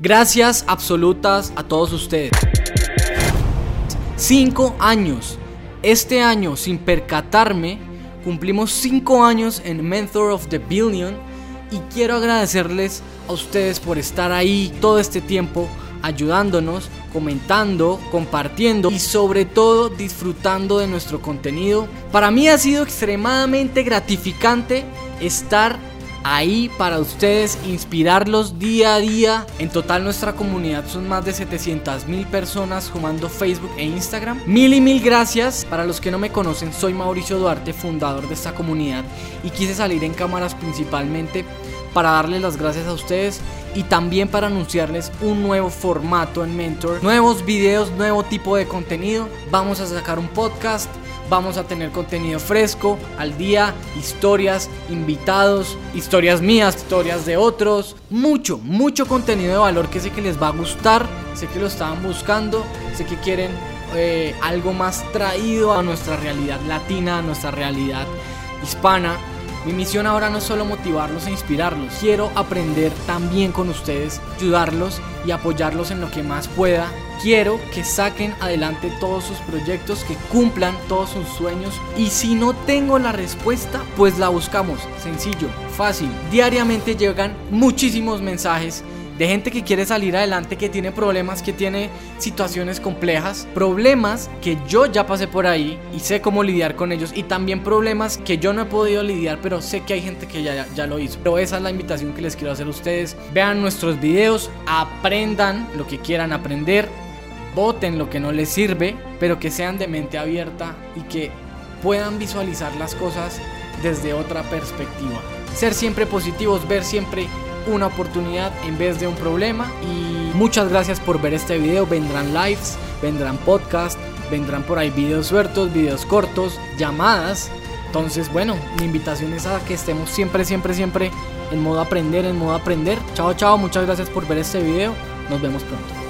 Gracias absolutas a todos ustedes. Cinco años. Este año, sin percatarme, cumplimos cinco años en Mentor of the Billion y quiero agradecerles a ustedes por estar ahí todo este tiempo ayudándonos, comentando, compartiendo y sobre todo disfrutando de nuestro contenido. Para mí ha sido extremadamente gratificante estar ahí para ustedes, inspirarlos día a día. En total nuestra comunidad son más de 700 mil personas jugando Facebook e Instagram. Mil y mil gracias. Para los que no me conocen, soy Mauricio Duarte, fundador de esta comunidad y quise salir en cámaras principalmente para darles las gracias a ustedes y también para anunciarles un nuevo formato en Mentor, nuevos videos, nuevo tipo de contenido. Vamos a sacar un podcast, vamos a tener contenido fresco, al día, historias, invitados, historias mías, historias de otros, mucho, mucho contenido de valor que sé que les va a gustar, sé que lo estaban buscando, sé que quieren eh, algo más traído a nuestra realidad latina, a nuestra realidad hispana. Mi misión ahora no es solo motivarlos e inspirarlos, quiero aprender también con ustedes, ayudarlos y apoyarlos en lo que más pueda. Quiero que saquen adelante todos sus proyectos, que cumplan todos sus sueños y si no tengo la respuesta, pues la buscamos. Sencillo, fácil. Diariamente llegan muchísimos mensajes de gente que quiere salir adelante, que tiene problemas, que tiene situaciones complejas, problemas que yo ya pasé por ahí y sé cómo lidiar con ellos y también problemas que yo no he podido lidiar, pero sé que hay gente que ya, ya lo hizo. Pero esa es la invitación que les quiero hacer a ustedes. Vean nuestros videos, aprendan lo que quieran aprender, voten lo que no les sirve, pero que sean de mente abierta y que puedan visualizar las cosas desde otra perspectiva. Ser siempre positivos, ver siempre una oportunidad en vez de un problema. Y muchas gracias por ver este video. Vendrán lives, vendrán podcasts, vendrán por ahí videos sueltos, videos cortos, llamadas. Entonces, bueno, mi invitación es a que estemos siempre, siempre, siempre en modo aprender, en modo aprender. Chao, chao, muchas gracias por ver este video. Nos vemos pronto.